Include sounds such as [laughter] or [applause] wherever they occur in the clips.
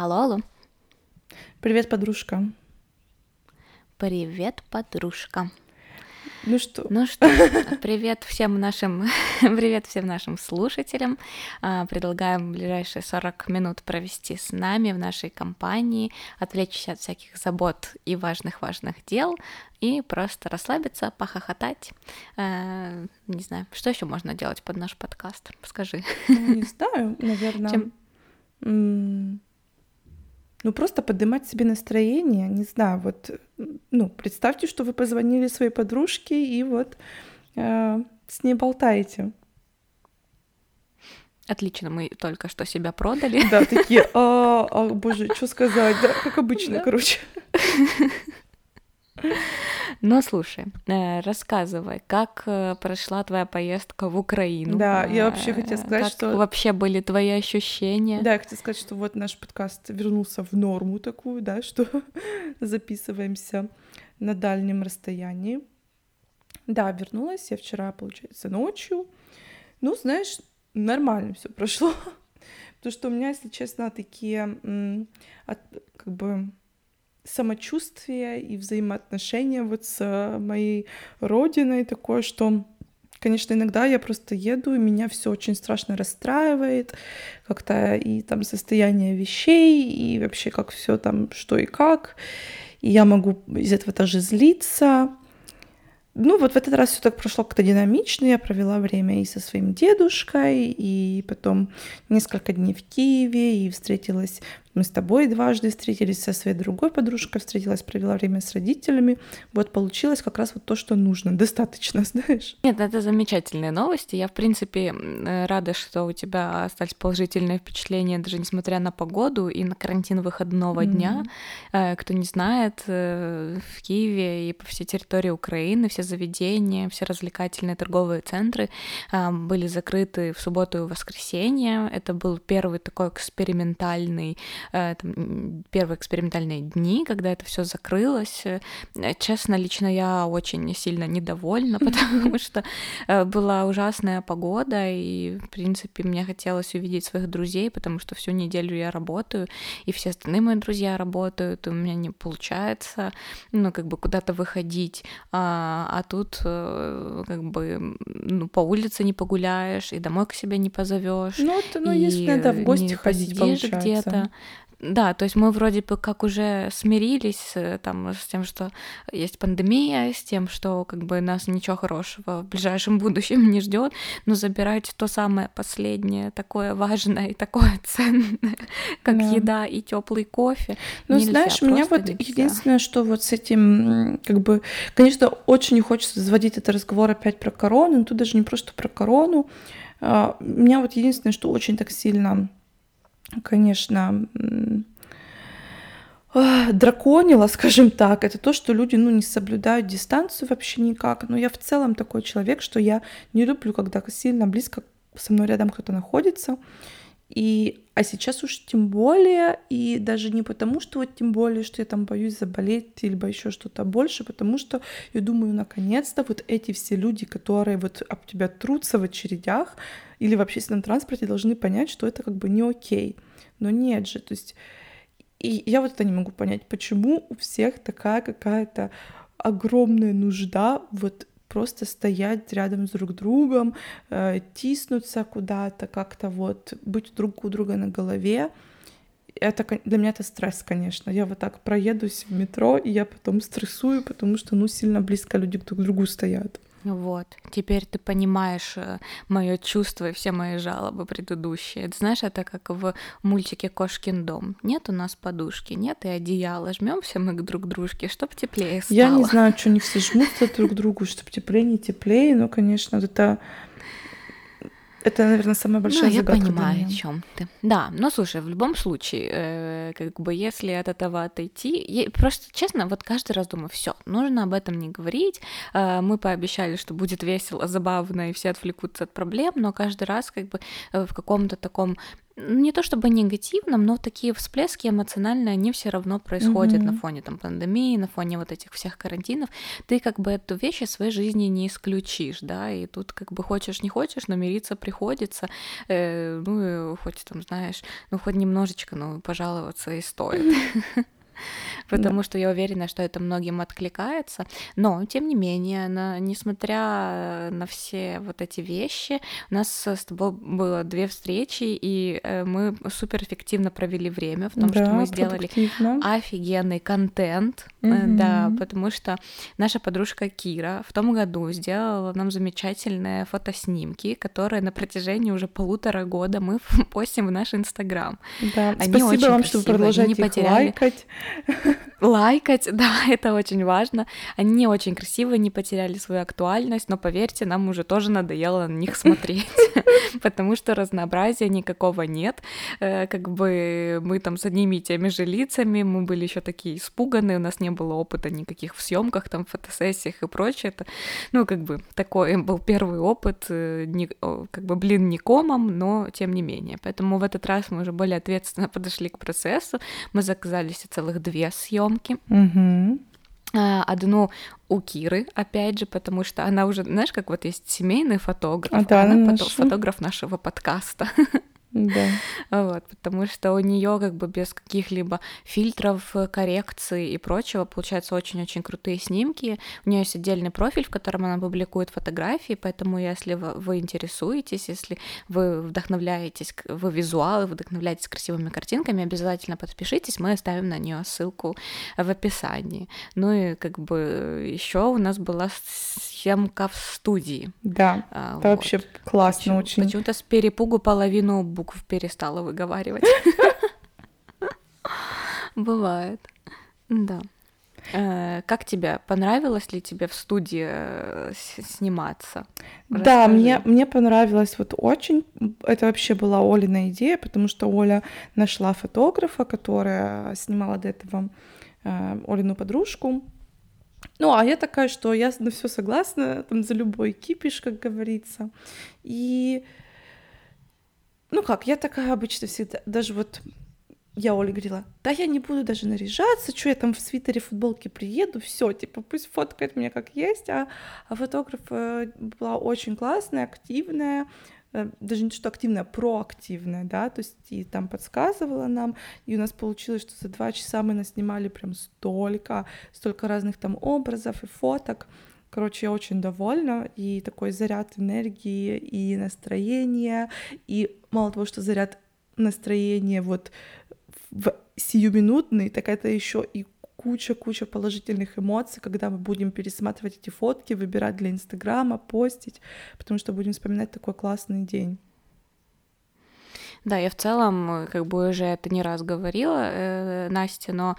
Алло, алло. Привет, подружка. Привет, подружка. Ну что? Ну что, [laughs] привет всем нашим, [laughs] привет всем нашим слушателям. А, предлагаем ближайшие 40 минут провести с нами в нашей компании, отвлечься от всяких забот и важных-важных дел и просто расслабиться, похохотать. А, не знаю, что еще можно делать под наш подкаст? Скажи. Ну, не знаю, наверное. [laughs] Чем... Ну, просто поднимать себе настроение, не знаю, вот, ну, представьте, что вы позвонили своей подружке и вот э, с ней болтаете. Отлично, мы только что себя продали. Да, такие, [laughs] а, а боже, что сказать, да, как обычно, да. короче. [laughs] Ну, слушай, э, рассказывай, как э, прошла твоя поездка в Украину? Да, я вообще хотела сказать, как что... вообще были твои ощущения? Да, я хотела сказать, что вот наш подкаст вернулся в норму такую, да, что [laughs] записываемся на дальнем расстоянии. Да, вернулась я вчера, получается, ночью. Ну, знаешь, нормально все прошло. [laughs] Потому что у меня, если честно, такие как бы самочувствие и взаимоотношения вот с э, моей родиной такое, что Конечно, иногда я просто еду, и меня все очень страшно расстраивает, как-то и там состояние вещей, и вообще как все там, что и как. И я могу из этого тоже злиться. Ну, вот в этот раз все так прошло как-то динамично. Я провела время и со своим дедушкой, и потом несколько дней в Киеве, и встретилась мы с тобой дважды встретились, со своей другой подружкой встретилась, провела время с родителями. Вот получилось как раз вот то, что нужно. Достаточно, [laughs] знаешь. Нет, это замечательные новости. Я, в принципе, рада, что у тебя остались положительные впечатления, даже несмотря на погоду и на карантин выходного mm-hmm. дня. Э, кто не знает, э, в Киеве и по всей территории Украины все заведения, все развлекательные торговые центры э, были закрыты в субботу и воскресенье. Это был первый такой экспериментальный там, первые экспериментальные дни, когда это все закрылось. Э, честно, лично я очень сильно недовольна, потому что э, была ужасная погода, и, в принципе, мне хотелось увидеть своих друзей, потому что всю неделю я работаю, и все остальные мои друзья работают, и у меня не получается, ну, как бы куда-то выходить, а, а тут как бы ну, по улице не погуляешь, и домой к себе не позовешь. Ну, это, ну, если надо в гости ходить, получается. где-то. Да, то есть мы вроде бы как уже смирились э, там с тем, что есть пандемия, с тем, что как бы нас ничего хорошего в ближайшем [laughs] будущем не ждет, но забирать то самое последнее, такое важное и такое [laughs] ценное, как да. еда и теплый кофе. Ну, нельзя, знаешь, меня вот нельзя. единственное, что вот с этим, как бы, конечно, очень не хочется заводить этот разговор опять про корону, но тут даже не просто про корону. А, меня вот единственное, что очень так сильно конечно, драконила, [laughs] скажем так, это то, что люди, ну, не соблюдают дистанцию вообще никак. Но я в целом такой человек, что я не люблю, когда сильно близко со мной рядом кто-то находится. И, а сейчас уж тем более, и даже не потому, что вот тем более, что я там боюсь заболеть, либо еще что-то больше, потому что я думаю, наконец-то вот эти все люди, которые вот об тебя трутся в очередях или в общественном транспорте, должны понять, что это как бы не окей. Но нет же, то есть и я вот это не могу понять, почему у всех такая какая-то огромная нужда вот просто стоять рядом с друг другом, э, тиснуться куда-то, как-то вот быть друг у друга на голове. Это для меня это стресс, конечно. Я вот так проедусь в метро, и я потом стрессую, потому что ну сильно близко люди друг к другу стоят. Вот, теперь ты понимаешь э, мое чувство и все мои жалобы предыдущие. Ты знаешь, это как в мультике Кошкин дом. Нет у нас подушки, нет и одеяла. Жмемся мы к друг дружке, чтобы теплее стало. Я не знаю, что они все жмутся друг к другу, чтобы теплее, не теплее, но, конечно, это это, наверное, самая большая ну, загадка. Я понимаю, о чем ты. Да, но слушай, в любом случае, э, как бы если от этого отойти, я, просто честно, вот каждый раз думаю, все, нужно об этом не говорить. Э, мы пообещали, что будет весело, забавно, и все отвлекутся от проблем, но каждый раз как бы э, в каком-то таком не то чтобы негативном, но такие всплески эмоциональные, они все равно происходят mm-hmm. на фоне там пандемии, на фоне вот этих всех карантинов. Ты как бы эту вещь из своей жизни не исключишь, да, и тут как бы хочешь не хочешь, но мириться приходится, э, ну, хоть там, знаешь, ну, хоть немножечко, ну, пожаловаться и стоит. [laughs] [laughs] потому да. что я уверена, что это многим откликается. Но, тем не менее, на, несмотря на все вот эти вещи, у нас с тобой было две встречи, и э, мы супер эффективно провели время в том, да, что мы сделали офигенный контент, угу. да, потому что наша подружка Кира в том году сделала нам замечательные фотоснимки, которые на протяжении уже полутора года мы [laughs] постим в наш Инстаграм. Да, Они спасибо вам, что вы продолжаете их лайкать. Лайкать, [laughs] да, это очень важно. Они очень красивые, не потеряли свою актуальность, но поверьте, нам уже тоже надоело на них смотреть, [laughs] потому что разнообразия никакого нет. Э, как бы мы там с одними и теми же лицами, мы были еще такие испуганные, у нас не было опыта никаких в съемках, там, фотосессиях и прочее. Это, ну, как бы такой был первый опыт, э, как бы, блин, не комом, но тем не менее. Поэтому в этот раз мы уже более ответственно [laughs] подошли к процессу, мы заказали целых две съемки. Угу. Одну у Киры, опять же, потому что она уже, знаешь, как вот есть семейный фотограф, а, да, она наш... фотограф нашего подкаста. [laughs] Да. [laughs] Вот, потому что у нее как бы без каких-либо фильтров, коррекций и прочего получаются очень-очень крутые снимки. У нее есть отдельный профиль, в котором она публикует фотографии, поэтому если вы, интересуетесь, если вы вдохновляетесь, вы визуалы, вдохновляетесь красивыми картинками, обязательно подпишитесь, мы оставим на нее ссылку в описании. Ну и как бы еще у нас была съемка в студии. Да, а, это вот. вообще классно Почему, очень. Почему-то с перепугу половину букв перестала выговаривать. Бывает. Да. Э, как тебе? Понравилось ли тебе в студии э, сниматься? Расскажи. Да, мне, мне понравилось вот очень. Это вообще была Олина идея, потому что Оля нашла фотографа, которая снимала до этого э, Олину подружку. Ну, а я такая, что я на все согласна, там, за любой кипиш, как говорится. И, ну как, я такая обычно всегда, даже вот я Оле говорила, да я не буду даже наряжаться, что я там в свитере, футболке приеду, все, типа, пусть фоткает меня как есть, а, а фотограф э, была очень классная, активная, Э, даже не что активная, а проактивная, да, то есть и там подсказывала нам, и у нас получилось, что за два часа мы наснимали прям столько, столько разных там образов и фоток. Короче, я очень довольна, и такой заряд энергии и настроения, и мало того, что заряд настроения вот в сиюминутный, так это еще и куча-куча положительных эмоций, когда мы будем пересматривать эти фотки, выбирать для Инстаграма, постить, потому что будем вспоминать такой классный день. Да, я в целом, как бы уже это не раз говорила, э, Настя, но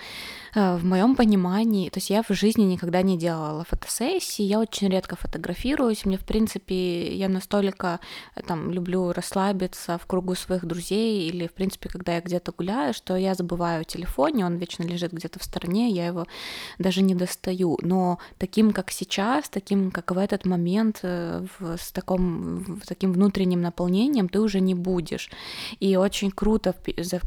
э, в моем понимании, то есть я в жизни никогда не делала фотосессии, я очень редко фотографируюсь, мне, в принципе, я настолько э, там люблю расслабиться в кругу своих друзей или, в принципе, когда я где-то гуляю, что я забываю о телефоне, он вечно лежит где-то в стороне, я его даже не достаю, но таким, как сейчас, таким, как в этот момент, э, в, с таком, в таким внутренним наполнением ты уже не будешь. И очень круто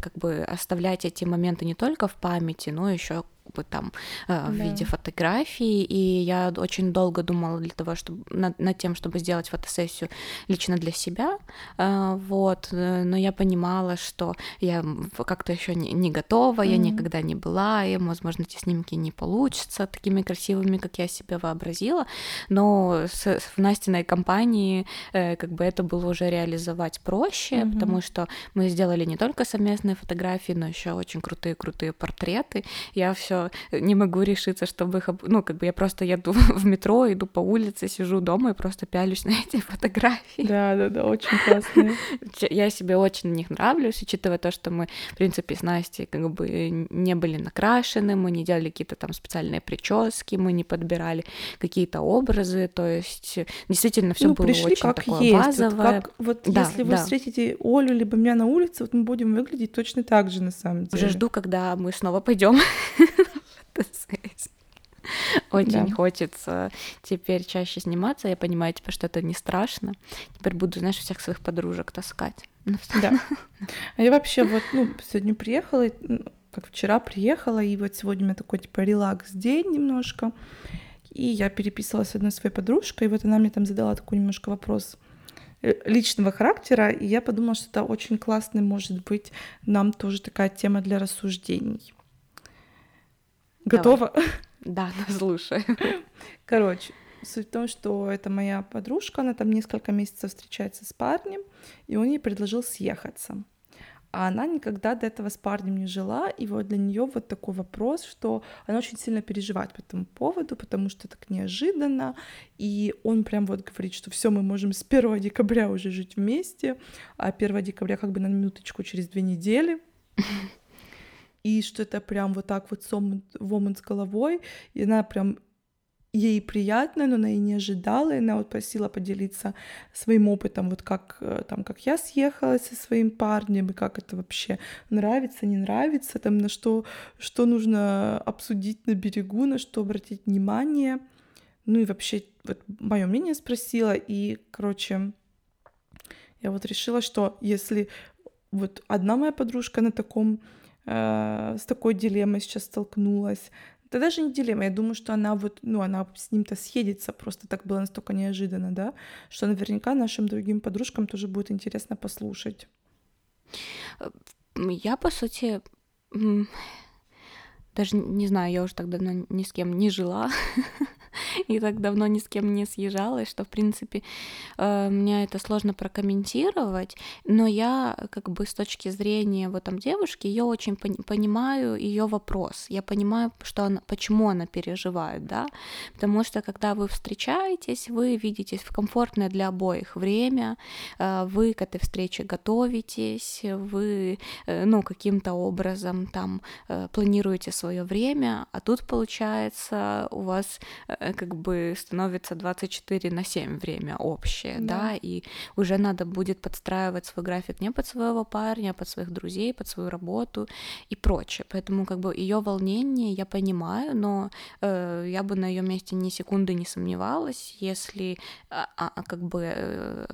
как бы оставлять эти моменты не только в памяти, но еще бы там э, в да. виде фотографий, и я очень долго думала для того, чтобы над, над тем, чтобы сделать фотосессию лично для себя, э, вот, э, но я понимала, что я как-то еще не, не готова, mm-hmm. я никогда не была, и, возможно, эти снимки не получатся такими красивыми, как я себе вообразила, но с, в Настиной компании э, как бы это было уже реализовать проще, mm-hmm. потому что мы сделали не только совместные фотографии, но еще очень крутые-крутые портреты, я все не могу решиться, чтобы их... Ну, как бы я просто еду [laughs] в метро, иду по улице, сижу дома и просто пялюсь [laughs] на эти фотографии. Да, да, да, очень классные. [laughs] Я себе очень на них нравлюсь, учитывая то, что мы, в принципе, с Настей как бы не были накрашены, мы не делали какие-то там специальные прически, мы не подбирали какие-то образы, то есть действительно все ну, было пришли очень как такое есть. базовое. Вот, как, вот да, если вы да. встретите Олю либо меня на улице, вот мы будем выглядеть точно так же на самом деле. Уже жду, когда мы снова пойдем Очень да. хочется теперь чаще сниматься. Я понимаю теперь, что это не страшно. Теперь буду, знаешь, всех своих подружек таскать. Да. А я вообще вот, ну, сегодня приехала, как вчера приехала, и вот сегодня у меня такой, типа, релакс-день немножко. И я переписывалась с одной своей подружкой, и вот она мне там задала такой немножко вопрос э, личного характера, и я подумала, что это очень классно, может быть, нам тоже такая тема для рассуждений. Готова? Да, [laughs] слушаю. Короче, суть в том, что это моя подружка, она там несколько месяцев встречается с парнем, и он ей предложил съехаться а она никогда до этого с парнем не жила, и вот для нее вот такой вопрос, что она очень сильно переживает по этому поводу, потому что так неожиданно, и он прям вот говорит, что все, мы можем с 1 декабря уже жить вместе, а 1 декабря как бы на минуточку через две недели, и что это прям вот так вот в омут с головой, и она прям ей приятно, но она и не ожидала, и она вот просила поделиться своим опытом, вот как э, там, как я съехалась со своим парнем, и как это вообще нравится, не нравится, там, на что, что нужно обсудить на берегу, на что обратить внимание, ну и вообще вот мое мнение спросила, и, короче, я вот решила, что если вот одна моя подружка на таком э, с такой дилеммой сейчас столкнулась, это даже не дилемма. Я думаю, что она вот, ну, она с ним-то съедется. Просто так было настолько неожиданно, да, что наверняка нашим другим подружкам тоже будет интересно послушать. Я, по сути, даже не знаю, я уже так давно ни с кем не жила. [laughs] и так давно ни с кем не съезжалась, что, в принципе, э, мне это сложно прокомментировать, но я как бы с точки зрения вот там девушки, ее очень понимаю, ее вопрос, я понимаю, что она, почему она переживает, да, потому что когда вы встречаетесь, вы видитесь в комфортное для обоих время, э, вы к этой встрече готовитесь, вы, э, ну, каким-то образом там планируете свое время, а тут получается у вас как бы становится 24 на 7 время общее, да. да, и уже надо будет подстраивать свой график не под своего парня, а под своих друзей, под свою работу и прочее. Поэтому как бы ее волнение я понимаю, но э, я бы на ее месте ни секунды не сомневалась, если а, а, как бы э,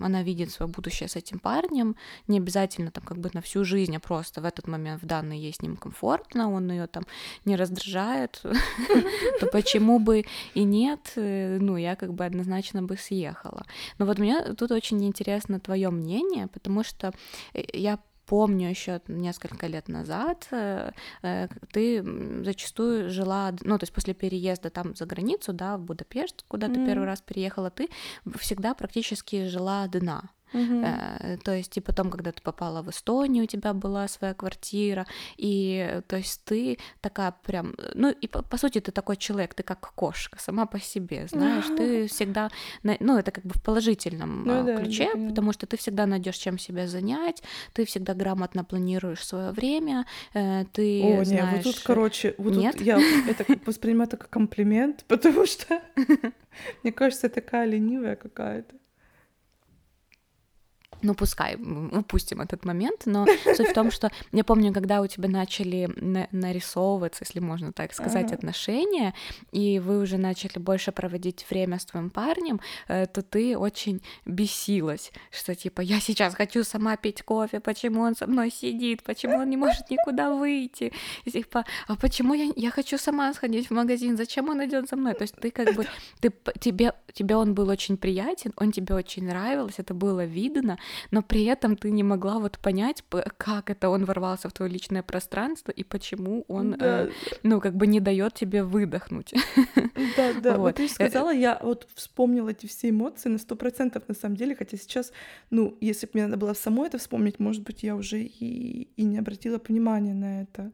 она видит свое будущее с этим парнем, не обязательно там как бы на всю жизнь, а просто в этот момент в данный ей с ним комфортно, он ее там не раздражает, [laughs] то почему бы и нет, э, ну, я как бы однозначно бы съехала. Но вот мне тут очень интересно твое мнение, потому что э, я помню еще несколько лет назад, э, ты зачастую жила, ну, то есть после переезда там за границу, да, в Будапешт, куда ты mm. первый раз переехала, ты всегда практически жила одна. Uh-huh. То есть и потом, когда ты попала в Эстонию, у тебя была своя квартира, и то есть ты такая прям, ну и по, по сути ты такой человек, ты как кошка сама по себе, знаешь, [laughs] ты всегда, ну это как бы в положительном ну, да, ключе, да, потому что ты всегда найдешь чем себя занять, ты всегда грамотно планируешь свое время, э, ты О, знаешь... нет, вот тут, короче, вот нет? Тут я [laughs] это воспринимаю это как комплимент, [laughs] потому что мне кажется, такая ленивая какая-то ну пускай, упустим этот момент, но [laughs] суть в том, что я помню, когда у тебя начали на- нарисовываться, если можно так сказать, ага. отношения, и вы уже начали больше проводить время с твоим парнем, э, то ты очень бесилась, что типа я сейчас хочу сама пить кофе, почему он со мной сидит, почему он не может никуда выйти, и типа, а почему я, я хочу сама сходить в магазин, зачем он идет за мной? То есть ты как бы, ты, тебе, тебе он был очень приятен, он тебе очень нравился, это было видно, но при этом ты не могла вот понять, как это он ворвался в твое личное пространство и почему он, да. э, ну, как бы не дает тебе выдохнуть. Да, да, вот, вот ты сказала, я вот вспомнила эти все эмоции на сто процентов на самом деле, хотя сейчас, ну, если бы мне надо было самой это вспомнить, может быть, я уже и, и не обратила внимания на это.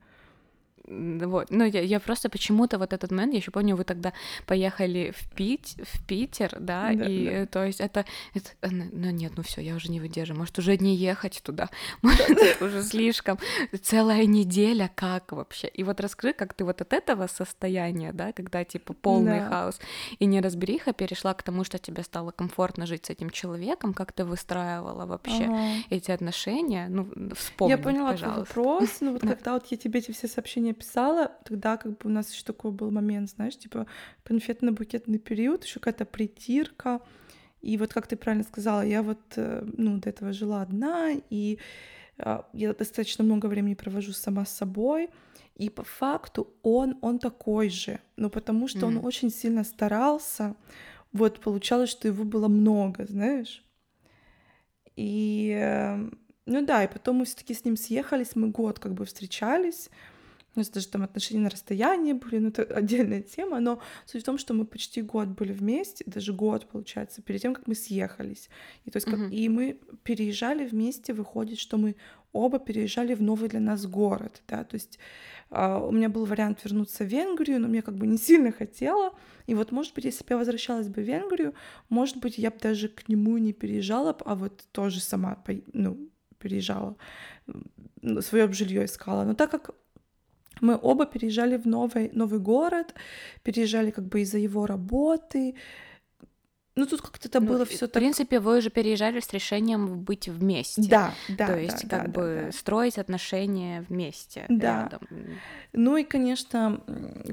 Вот. Ну, я, я просто почему-то вот этот момент, я еще помню, вы тогда поехали в, Пить, в Питер, да, да и да. Э, то есть это, это, э, ну нет, ну все, я уже не выдерживаю, может уже не ехать туда, может это [laughs] уже слишком, целая неделя, как вообще? И вот раскрой, как ты вот от этого состояния, да, когда типа полный да. хаос и неразбериха перешла к тому, что тебе стало комфортно жить с этим человеком, как ты выстраивала вообще ага. эти отношения, ну вспомни, Я поняла пожалуйста. твой вопрос, ну вот [laughs] когда вот я тебе эти все сообщения написала, тогда как бы у нас еще такой был момент, знаешь, типа конфетно-букетный период, еще какая-то притирка. И вот как ты правильно сказала, я вот, э, ну, до этого жила одна, и а, я достаточно много времени провожу сама с собой, и по факту он, он такой же, ну, потому что mm. он очень сильно старался, вот получалось, что его было много, знаешь. И, э, ну да, и потом мы все таки с ним съехались, мы год как бы встречались, у нас даже там отношения на расстоянии были, ну это [laughs] отдельная тема, но суть в том, что мы почти год были вместе, даже год, получается, перед тем, как мы съехались. И, то есть, как, uh-huh. и мы переезжали вместе, выходит, что мы оба переезжали в новый для нас город, да, то есть э, у меня был вариант вернуться в Венгрию, но мне как бы не [laughs] сильно хотела, и вот, может быть, если бы я возвращалась бы в Венгрию, может быть, я бы даже к нему не переезжала, а вот тоже сама, ну, переезжала, свое жилье искала. Но так как мы оба переезжали в новый, новый город, переезжали как бы из-за его работы, ну, тут как-то это ну, было все так. В принципе, вы уже переезжали с решением быть вместе. Да, да. То есть, да, как да, бы да, строить отношения вместе. Да. Рядом. Ну и, конечно,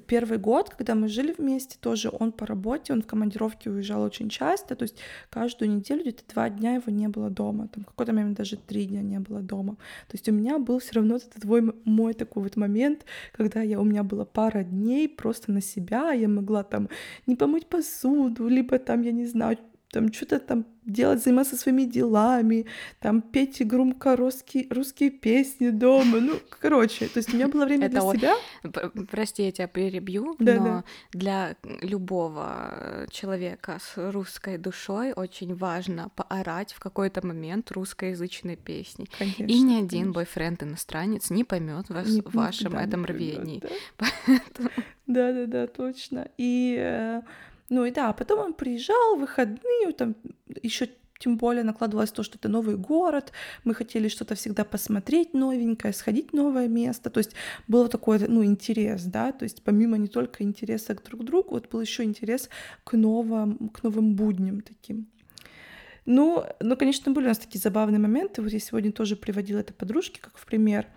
первый год, когда мы жили вместе, тоже он по работе, он в командировке уезжал очень часто. То есть каждую неделю где-то два дня его не было дома. Там какой-то момент даже три дня не было дома. То есть у меня был все равно этот твой мой такой вот момент, когда я у меня была пара дней просто на себя, я могла там не помыть посуду, либо там, я не знаю, там что-то там делать, заниматься своими делами, там петь громко русские, русские песни дома, ну, короче, то есть у меня было время для себя. Прости, я тебя перебью, но для любого человека с русской душой очень важно поорать в какой-то момент русскоязычной песни. И ни один бойфренд иностранец не поймет вас в вашем этом рвении. Да-да-да, [laughs] точно. И э, ну и да, потом он приезжал выходные, там еще тем более накладывалось то, что это новый город, мы хотели что-то всегда посмотреть новенькое, сходить в новое место, то есть был такой, ну, интерес, да, то есть помимо не только интереса к друг другу, вот был еще интерес к новым, к новым будням таким. Ну, ну, конечно, были у нас такие забавные моменты, вот я сегодня тоже приводила это подружке как в пример,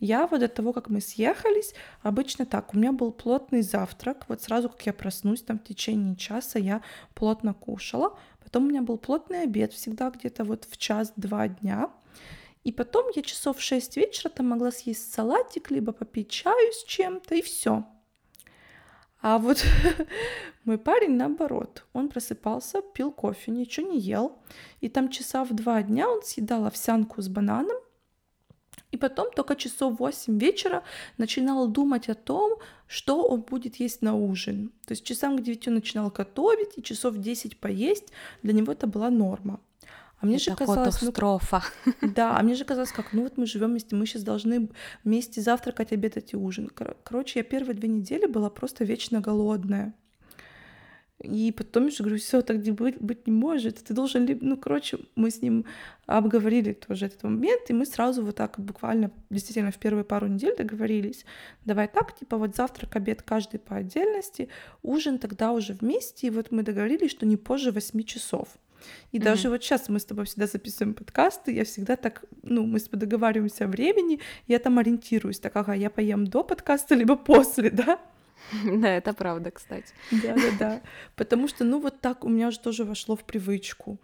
я вот до того, как мы съехались, обычно так, у меня был плотный завтрак, вот сразу, как я проснусь, там в течение часа я плотно кушала, потом у меня был плотный обед, всегда где-то вот в час-два дня, и потом я часов в 6 вечера там могла съесть салатик, либо попить чаю с чем-то, и все. А вот [laughs] мой парень наоборот, он просыпался, пил кофе, ничего не ел, и там часа в два дня он съедал овсянку с бананом, и потом только часов 8 вечера начинал думать о том, что он будет есть на ужин. То есть часам к 9 он начинал готовить, и часов 10 поесть. Для него это была норма. А мне это же казалось, ну, да, а мне же казалось, как, ну вот мы живем вместе, мы сейчас должны вместе завтракать, обедать и ужин. Короче, я первые две недели была просто вечно голодная. И потом же говорю, все, так не быть, быть не может. Ты должен, ну, короче, мы с ним обговорили тоже этот момент, и мы сразу вот так буквально, действительно, в первые пару недель договорились, давай так, типа вот завтрак, обед каждый по отдельности, ужин тогда уже вместе, и вот мы договорились, что не позже 8 часов. И mm-hmm. даже вот сейчас мы с тобой всегда записываем подкасты, я всегда так, ну, мы с тобой договариваемся о времени, я там ориентируюсь, так, ага, я поем до подкаста, либо после, [laughs] да? [laughs] Да, это правда, кстати. Да, да, да. Потому что, ну, вот так у меня уже тоже вошло в привычку.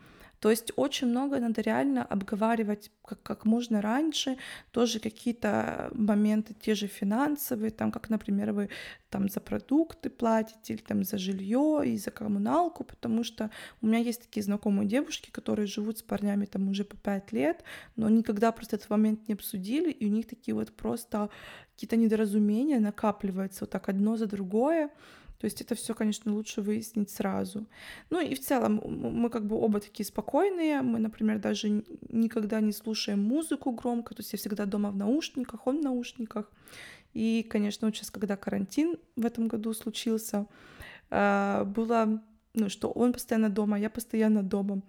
То есть очень много надо реально обговаривать как, как можно раньше, тоже какие-то моменты те же финансовые, там, как, например, вы там за продукты платите или там за жилье и за коммуналку, потому что у меня есть такие знакомые девушки, которые живут с парнями там уже по пять лет, но никогда просто этот момент не обсудили, и у них такие вот просто какие-то недоразумения накапливаются вот так одно за другое, то есть это все, конечно, лучше выяснить сразу. Ну и в целом мы как бы оба такие спокойные. Мы, например, даже никогда не слушаем музыку громко. То есть я всегда дома в наушниках, он в наушниках. И, конечно, сейчас, когда карантин в этом году случился, а, было, ну, что он постоянно дома, я постоянно дома.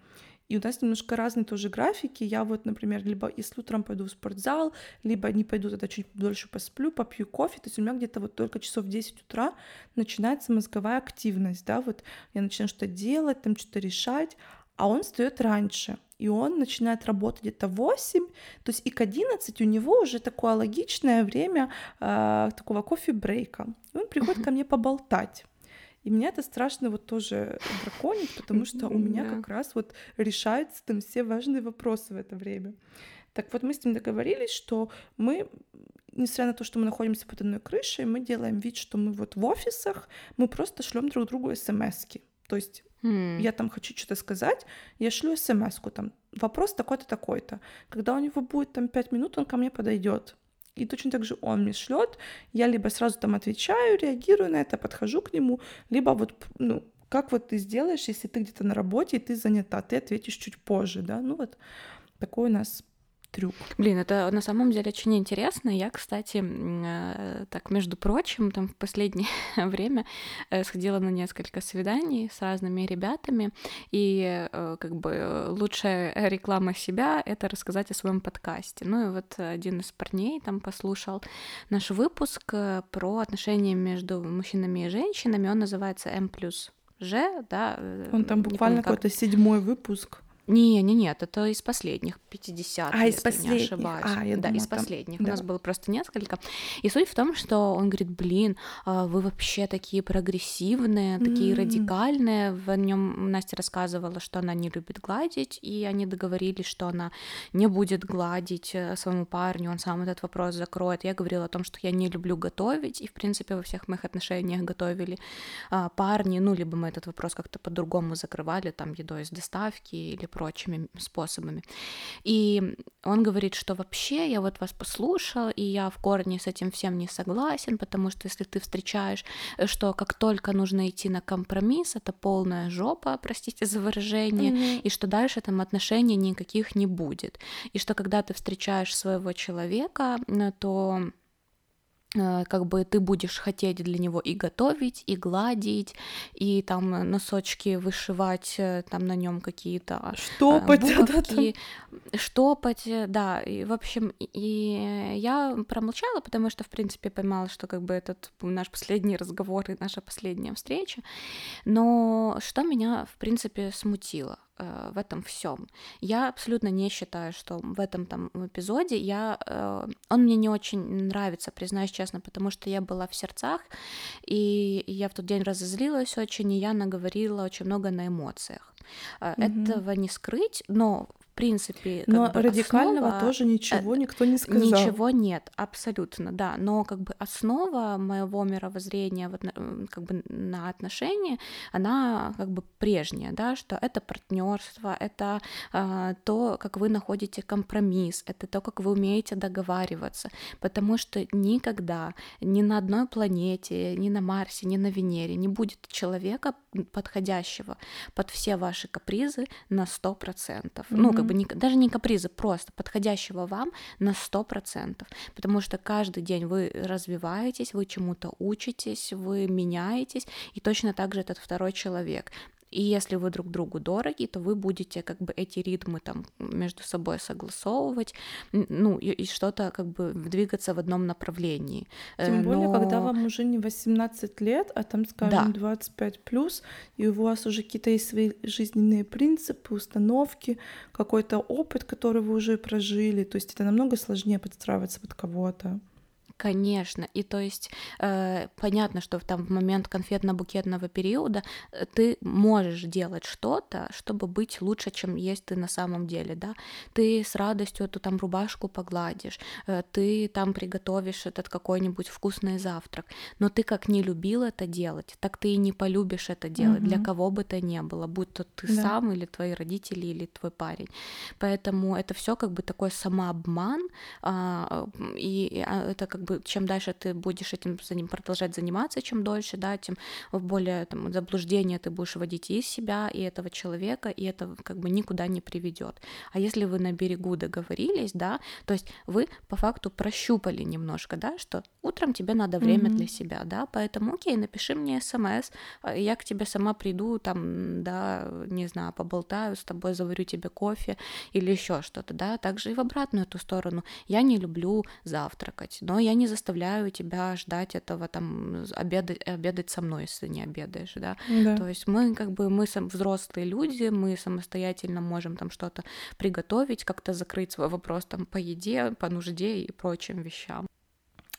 И у нас немножко разные тоже графики. Я вот, например, либо если утром пойду в спортзал, либо не пойду, тогда чуть дольше посплю, попью кофе. То есть у меня где-то вот только часов в 10 утра начинается мозговая активность, да, вот я начинаю что-то делать, там что-то решать, а он встает раньше. и он начинает работать где-то 8, то есть и к 11 у него уже такое логичное время э, такого кофе-брейка. И он приходит ко мне поболтать. И меня это страшно вот тоже драконит, потому что у меня как раз вот решаются там все важные вопросы в это время. Так вот, мы с ним договорились, что мы, несмотря на то, что мы находимся под одной крышей, мы делаем вид, что мы вот в офисах, мы просто шлем друг другу смс -ки. То есть mm. я там хочу что-то сказать, я шлю смс там, вопрос такой-то, такой-то. Когда у него будет там пять минут, он ко мне подойдет. И точно так же он мне шлет, я либо сразу там отвечаю, реагирую на это, подхожу к нему, либо вот, ну, как вот ты сделаешь, если ты где-то на работе и ты занята, ты ответишь чуть позже, да, ну вот такой у нас трюк. Блин, это на самом деле очень интересно. Я, кстати, э, так, между прочим, там в последнее [laughs] время э, сходила на несколько свиданий с разными ребятами, и э, как бы лучшая реклама себя — это рассказать о своем подкасте. Ну и вот один из парней там послушал наш выпуск про отношения между мужчинами и женщинами, он называется М плюс Ж, да. Он там буквально какой-то седьмой выпуск. Не, не, нет, это из последних 50, а, если из последних. не ошибаюсь. А, я да, думала, из последних. Там... У нас было просто несколько. И суть в том, что он говорит, блин, а вы вообще такие прогрессивные, такие mm-hmm. радикальные. В нем Настя рассказывала, что она не любит гладить, и они договорились, что она не будет гладить э, своему парню, он сам этот вопрос закроет. Я говорила о том, что я не люблю готовить, и в принципе во всех моих отношениях готовили а, парни, ну либо мы этот вопрос как-то по-другому закрывали, там едой из доставки или прочими способами. И он говорит, что вообще я вот вас послушал, и я в корне с этим всем не согласен, потому что если ты встречаешь, э, что как только нужно идти на компромисс, это полная жопа, простите за выражение, mm-hmm. и что дальше там отношений никаких не будет. И что когда ты встречаешь своего человека, то Э, как бы ты будешь хотеть для него и готовить, и гладить, и там носочки вышивать, э, там на нем какие-то э, штопать, буковки, да, штопать, да, и в общем, и я промолчала, потому что, в принципе, поймала, что как бы этот наш последний разговор и наша последняя встреча, но что меня, в принципе, смутило, э, в этом всем. Я абсолютно не считаю, что в этом там эпизоде я, э, он мне не очень нравится, признаюсь честно, потому что я была в сердцах, и я в тот день разозлилась очень, и я наговорила очень много на эмоциях. Mm-hmm. Этого не скрыть, но принципе, как но бы радикального основа, тоже ничего никто не сказал. Ничего нет, абсолютно, да. Но как бы основа моего мировоззрения вот, как бы на отношения, она как бы прежняя, да, что это партнерство, это э, то, как вы находите компромисс, это то, как вы умеете договариваться, потому что никогда ни на одной планете, ни на Марсе, ни на Венере не будет человека подходящего под все ваши капризы на сто процентов. Mm-hmm. Ну, как бы не, даже не капризы, просто подходящего вам на сто процентов, потому что каждый день вы развиваетесь, вы чему-то учитесь, вы меняетесь, и точно так же этот второй человек. И если вы друг другу дороги, то вы будете как бы эти ритмы там между собой согласовывать, ну и, и что-то как бы двигаться в одном направлении. Тем более, Но... когда вам уже не 18 лет, а там, скажем, да. 25 плюс, и у вас уже какие-то есть свои жизненные принципы, установки, какой-то опыт, который вы уже прожили. То есть это намного сложнее подстраиваться под кого-то. Конечно, и то есть э, понятно, что там в момент конфетно-букетного периода э, ты можешь делать что-то, чтобы быть лучше, чем есть ты на самом деле, да. Ты с радостью эту там рубашку погладишь, э, ты там приготовишь этот какой-нибудь вкусный завтрак, но ты как не любил это делать, так ты и не полюбишь это делать, угу. для кого бы то ни было, будь то ты да. сам или твои родители или твой парень. Поэтому это все как бы такой самообман, а, и а, это как бы чем дальше ты будешь этим за ним продолжать заниматься, чем дольше, да, тем в более там, заблуждение ты будешь вводить из себя, и этого человека, и это как бы никуда не приведет. А если вы на берегу договорились, да, то есть вы по факту прощупали немножко, да, что утром тебе надо время mm-hmm. для себя, да, поэтому окей, напиши мне смс, а я к тебе сама приду, там, да, не знаю, поболтаю с тобой, заварю тебе кофе или еще что-то, да, также и в обратную эту сторону. Я не люблю завтракать, но я не заставляю тебя ждать этого там обедать, обедать со мной, если не обедаешь, да. да. То есть мы как бы мы сам, взрослые люди, мы самостоятельно можем там что-то приготовить, как-то закрыть свой вопрос там по еде, по нужде и прочим вещам.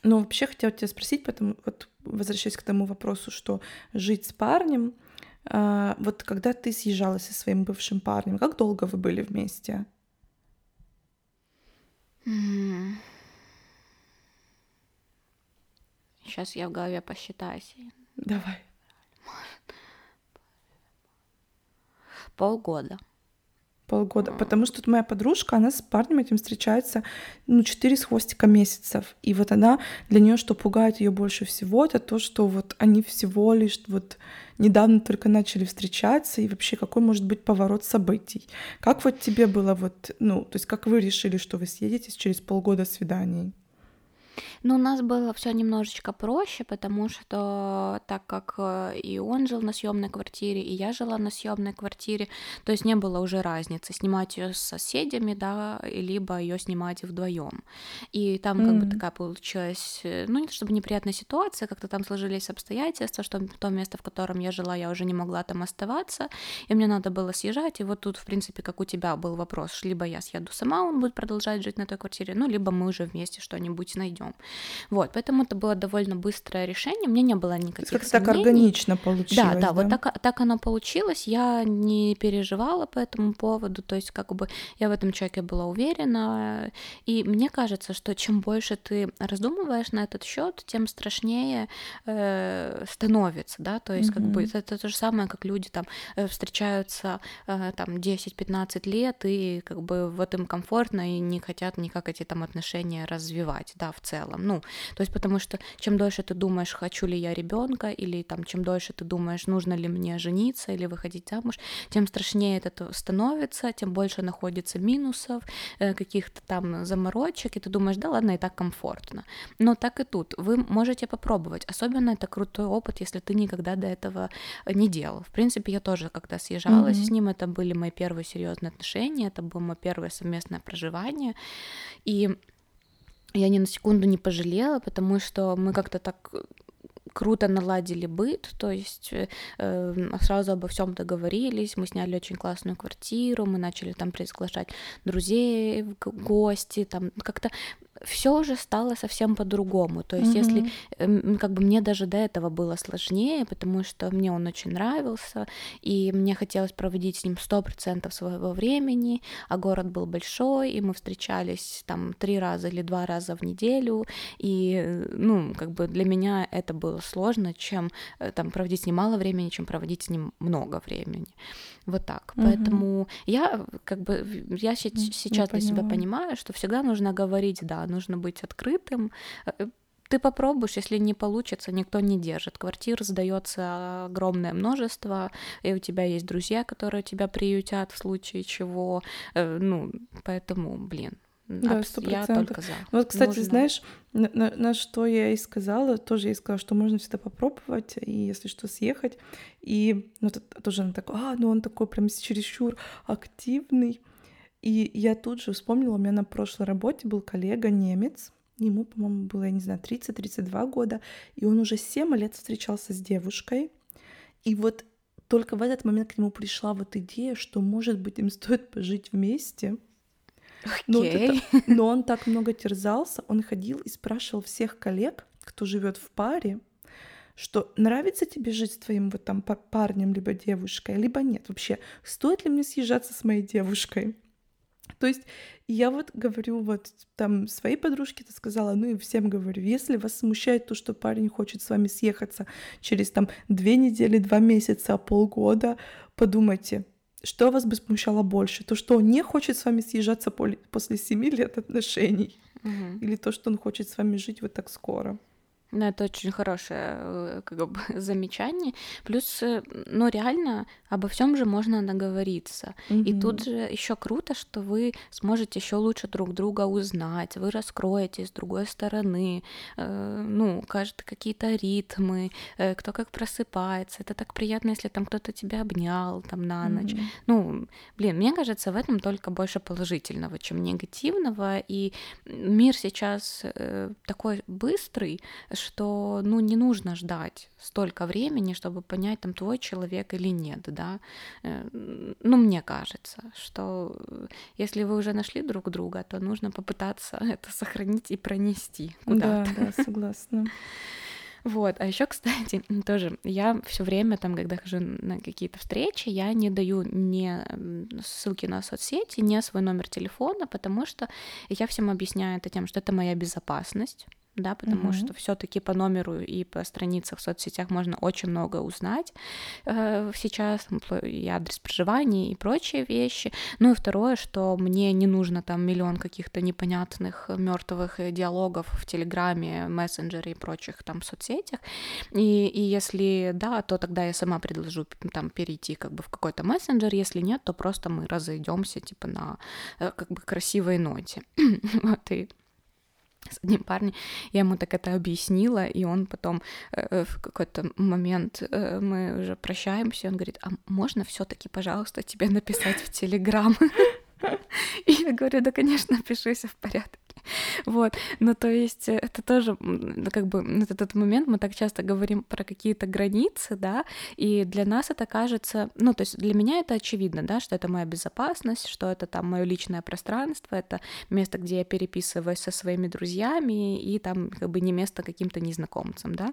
Ну, вообще хотела тебя спросить, потому вот возвращаясь к тому вопросу, что жить с парнем, а, вот когда ты съезжалась со своим бывшим парнем, как долго вы были вместе? Сейчас я в голове посчитаю. Давай. Полгода. Полгода. Потому что тут моя подружка, она с парнем этим встречается, ну, четыре с хвостика месяцев. И вот она, для нее что пугает ее больше всего, это то, что вот они всего лишь вот недавно только начали встречаться, и вообще какой может быть поворот событий. Как вот тебе было вот, ну, то есть как вы решили, что вы съедетесь через полгода свиданий? Ну, у нас было все немножечко проще, потому что так как э, и он жил на съемной квартире, и я жила на съемной квартире, то есть не было уже разницы снимать ее с соседями, да, либо ее снимать вдвоем. И там как mm. бы такая получилась, э, ну не чтобы неприятная ситуация, как-то там сложились обстоятельства, что то место, в котором я жила, я уже не могла там оставаться, и мне надо было съезжать. И вот тут, в принципе, как у тебя был вопрос, либо я съеду сама, он будет продолжать жить на той квартире, ну либо мы уже вместе что-нибудь найдем. Вот, поэтому это было довольно быстрое решение, у меня не было никаких Как так органично получилось, да? Да, да, вот так, так оно получилось, я не переживала по этому поводу, то есть как бы я в этом человеке была уверена, и мне кажется, что чем больше ты раздумываешь на этот счет, тем страшнее э, становится, да, то есть mm-hmm. как бы это, это то же самое, как люди там э, встречаются э, там 10-15 лет и как бы вот им комфортно и не хотят никак эти там отношения развивать, да, в целом, ну, то есть потому что чем дольше ты думаешь, хочу ли я ребенка, или там чем дольше ты думаешь, нужно ли мне жениться или выходить замуж, тем страшнее это становится, тем больше находится минусов, э, каких-то там заморочек, и ты думаешь, да ладно, и так комфортно. Но так и тут. Вы можете попробовать. Особенно это крутой опыт, если ты никогда до этого не делал. В принципе, я тоже, когда съезжалась mm-hmm. с ним, это были мои первые серьезные отношения, это было мое первое совместное проживание. И я ни на секунду не пожалела, потому что мы как-то так круто наладили быт, то есть э, эм, сразу обо всем договорились, мы сняли очень классную квартиру, мы начали там приглашать друзей, гости, там как-то все уже стало совсем по-другому. То есть, mm-hmm. если эм, как бы мне даже до этого было сложнее, потому что мне он очень нравился, и мне хотелось проводить с ним сто процентов своего времени, а город был большой, и мы встречались там три раза или два раза в неделю, и ну как бы для меня это было сложно, чем э, там проводить с ним мало времени, чем проводить с ним много времени. Вот так. Угу. Поэтому я как бы я сейчас для себя понимаю, что всегда нужно говорить, да, нужно быть открытым. Э, ты попробуешь, если не получится, никто не держит. Квартир сдается огромное множество, и у тебя есть друзья, которые тебя приютят в случае чего. Э, ну, поэтому, блин, да, сто только за. Вот, кстати, Нужно. знаешь, на, на, на что я и сказала, тоже я сказала, что можно всегда попробовать, и если что, съехать. И ну, это, тоже она такая, а, ну он такой прям чересчур активный. И я тут же вспомнила, у меня на прошлой работе был коллега немец, ему, по-моему, было, я не знаю, 30-32 года, и он уже 7 лет встречался с девушкой. И вот только в этот момент к нему пришла вот идея, что, может быть, им стоит пожить вместе. Okay. Но, вот это, но он так много терзался, он ходил и спрашивал всех коллег, кто живет в паре, что нравится тебе жить с твоим вот там парнем, либо девушкой, либо нет. Вообще, стоит ли мне съезжаться с моей девушкой? То есть я вот говорю, вот там своей подружке ты сказала, ну и всем говорю, если вас смущает то, что парень хочет с вами съехаться через там две недели, два месяца, полгода, подумайте, что вас бы смущало больше? То, что он не хочет с вами съезжаться после семи лет отношений? Угу. Или то, что он хочет с вами жить вот так скоро? Ну, это очень хорошее э, как бы, [laughs] замечание. Плюс, э, ну, реально обо всем же можно договориться. Mm-hmm. И тут же еще круто, что вы сможете еще лучше друг друга узнать, вы раскроете с другой стороны, э, ну, кажется, какие-то ритмы, э, кто как просыпается. Это так приятно, если там кто-то тебя обнял там на ночь. Mm-hmm. Ну, блин, мне кажется, в этом только больше положительного, чем негативного. И мир сейчас э, такой быстрый, что, ну, не нужно ждать столько времени, чтобы понять, там, твой человек или нет, да. Э, ну, мне кажется, что если вы уже нашли друг друга, то нужно попытаться [laughs] это сохранить и пронести куда-то. Да, да, согласна. [laughs] Вот, а еще, кстати, [laughs] тоже я все время там, когда хожу на какие-то встречи, я не даю ни ссылки на соцсети, ни свой номер телефона, потому что я всем объясняю это тем, что это моя безопасность да, потому mm-hmm. что все-таки по номеру и по страницах в соцсетях можно очень много узнать э, сейчас, и адрес проживания и прочие вещи. Ну и второе, что мне не нужно там миллион каких-то непонятных мертвых диалогов в Телеграме, мессенджере и прочих там соцсетях. И, и если да, то тогда я сама предложу там перейти как бы в какой-то мессенджер, если нет, то просто мы разойдемся типа на э, как бы красивой ноте. [clears throat] вот и с одним парнем, я ему так это объяснила, и он потом э, в какой-то момент э, мы уже прощаемся, он говорит, а можно все-таки, пожалуйста, тебе написать в Телеграм? [laughs] И я говорю, да, конечно, пиши, все в порядке. [laughs] Вот, ну то есть э, это тоже, как бы, этот момент мы так часто говорим про какие-то границы, да, и для нас это кажется, ну то есть для меня это очевидно, да, что это моя безопасность, что это там мое личное пространство, это место, где я переписываюсь со своими друзьями, и там как бы не место каким-то незнакомцам, да,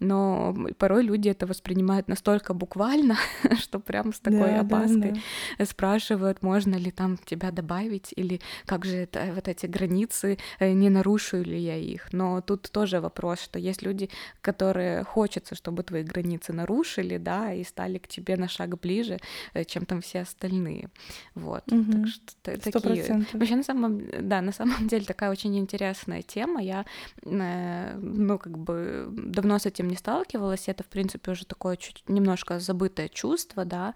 но порой люди это воспринимают настолько буквально, [laughs] что прям с такой да, опаской да, да. спрашивают, можно ли там тебя добавить, или как же это, вот эти границы границы, э, не нарушу ли я их. Но тут тоже вопрос, что есть люди, которые хочется, чтобы твои границы нарушили, да, и стали к тебе на шаг ближе, э, чем там все остальные. Вот. Угу. Так что 100%. такие. Вообще, на самом, да, на самом деле такая очень интересная тема. Я, э, ну, как бы давно с этим не сталкивалась. Это, в принципе, уже такое чуть немножко забытое чувство, да,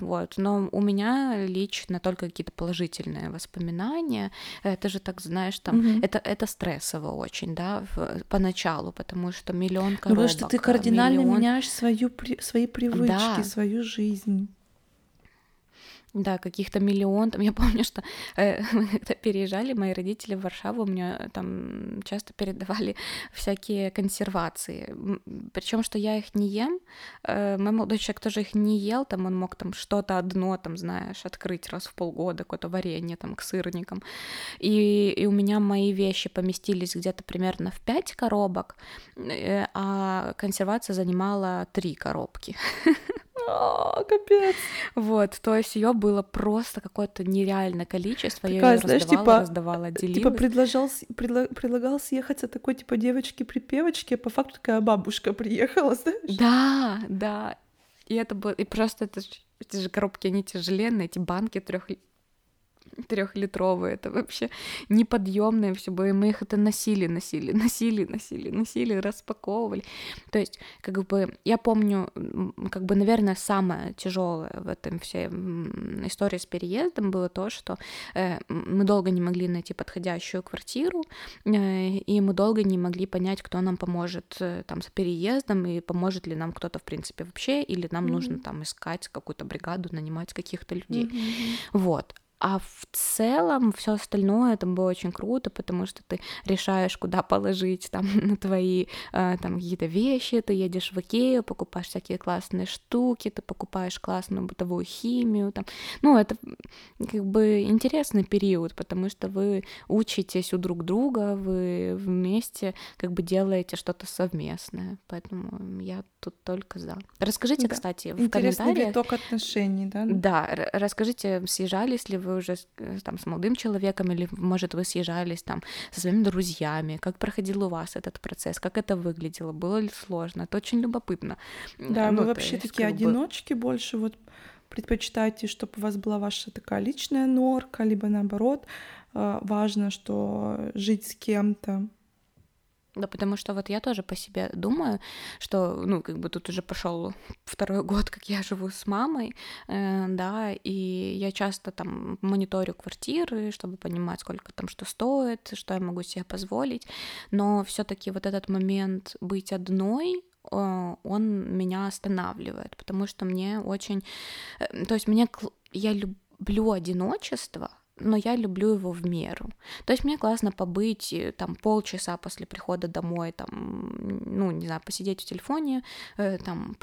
вот. Но у меня лично только какие-то положительные воспоминания. Это же так знаешь, там угу. это, это стрессово очень, да, в, поначалу, потому что миллион коробок. Ну, потому что ты кардинально миллион... меняешь свою, свои привычки, да. свою жизнь. Да, каких-то миллион. Там, я помню, что э, [laughs] мы когда переезжали, мои родители в Варшаву мне там часто передавали всякие консервации. Причем, что я их не ем. Э, мой молодой человек тоже их не ел. Там он мог там что-то одно, там, знаешь, открыть раз в полгода, какое-то варенье там к сырникам. И, и у меня мои вещи поместились где-то примерно в пять коробок, э, а консервация занимала три коробки. [laughs] А, капец. Вот, то есть ее было просто какое-то нереальное количество. Такая, я ее знаешь, раздавала, типа, раздавала, делилась. Типа предложил, предло, предлагал съехаться такой, типа, девочки-припевочки, а по факту такая бабушка приехала, знаешь? Да, да. И это было... И просто это, эти же коробки, они тяжеленные, эти банки трех [laughs] трехлитровые, это вообще неподъемное все было, и мы их это носили, носили, [laughs] носили, носили, носили, распаковывали. То есть, как бы, я помню, как бы, наверное, самое тяжелое в этом всей истории с переездом было то, что э, мы долго не могли найти подходящую квартиру, э, и мы долго не могли понять, кто нам поможет э, там с переездом, и поможет ли нам кто-то, в принципе, вообще, или нам mm-hmm. нужно там искать какую-то бригаду, нанимать каких-то людей. Mm-hmm. Вот. А в целом все остальное там было очень круто, потому что ты решаешь, куда положить там [laughs] на твои э, там какие-то вещи, ты едешь в Икею, покупаешь всякие классные штуки, ты покупаешь классную бытовую химию, там. Ну, это как бы интересный период, потому что вы учитесь у друг друга, вы вместе как бы делаете что-то совместное, поэтому я тут только за. Расскажите, да. кстати, в Интересный комментариях... виток отношений, да? Да, расскажите, съезжались ли вы вы уже э, там с молодым человеком, или, может, вы съезжались там со своими друзьями, как проходил у вас этот процесс, как это выглядело, было ли сложно, это очень любопытно. Да, ну, вы вообще есть, такие одиночки бы... больше, вот предпочитаете, чтобы у вас была ваша такая личная норка, либо наоборот, э, важно, что жить с кем-то. Да, потому что вот я тоже по себе думаю, что, ну, как бы тут уже пошел второй год, как я живу с мамой, э, да, и я часто там мониторю квартиры, чтобы понимать, сколько там что стоит, что я могу себе позволить, но все-таки вот этот момент быть одной, э, он меня останавливает, потому что мне очень, э, то есть мне я люблю одиночество, но я люблю его в меру. То есть мне классно побыть э, там полчаса после прихода домой, там, ну, не знаю, посидеть в телефоне, э, там,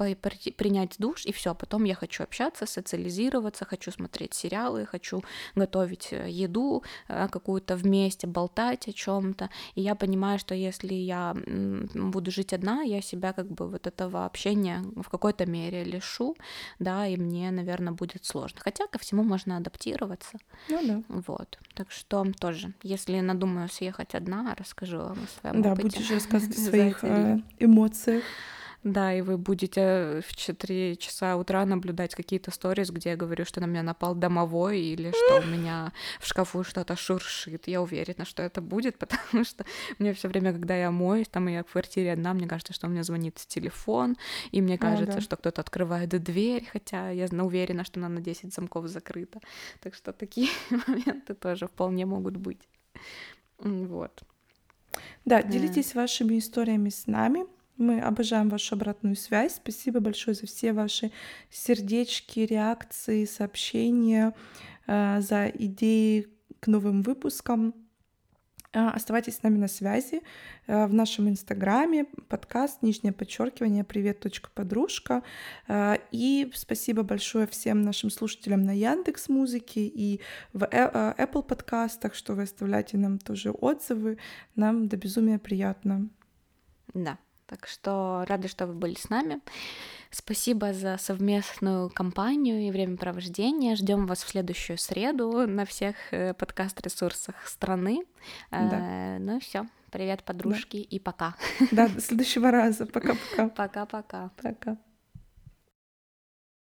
принять душ, и все. Потом я хочу общаться, социализироваться, хочу смотреть сериалы, хочу готовить э, еду какую-то вместе, болтать о чем-то. И я понимаю, что если я буду жить одна, я себя как бы вот этого общения в какой-то мере лишу, да, и мне, наверное, будет сложно. Хотя ко всему можно адаптироваться. Ну да. Вот. Так что тоже, если надумаю съехать одна, расскажу вам о своем да, опыте. Да, будешь рассказывать о [laughs] своих э, эмоциях. Да, и вы будете в 4 часа утра наблюдать какие-то сторис, где я говорю, что на меня напал домовой или что у меня в шкафу что-то шуршит. Я уверена, что это будет, [laughs] потому что мне все время, когда я моюсь, там я в квартире одна, мне кажется, что у меня звонит телефон, и мне кажется, а, да. что кто-то открывает дверь, хотя я уверена, что она на 10 замков закрыта. Так что такие [laughs] моменты тоже вполне могут быть. Вот. Да, делитесь вашими историями с нами. Мы обожаем вашу обратную связь. Спасибо большое за все ваши сердечки, реакции, сообщения, э, за идеи к новым выпускам. Э, оставайтесь с нами на связи э, в нашем инстаграме, подкаст, нижнее подчеркивание, привет, точка подружка. И спасибо большое всем нашим слушателям на Яндекс Музыке и в Apple подкастах, что вы оставляете нам тоже отзывы. Нам до безумия приятно. Да. Так что рада, что вы были с нами. Спасибо за совместную компанию и времяпровождение. Ждем вас в следующую среду на всех э, подкаст-ресурсах страны. Да. Э, ну и все. Привет, подружки, да. и пока. Да, до следующего раза. Пока-пока. [laughs] Пока-пока. Пока.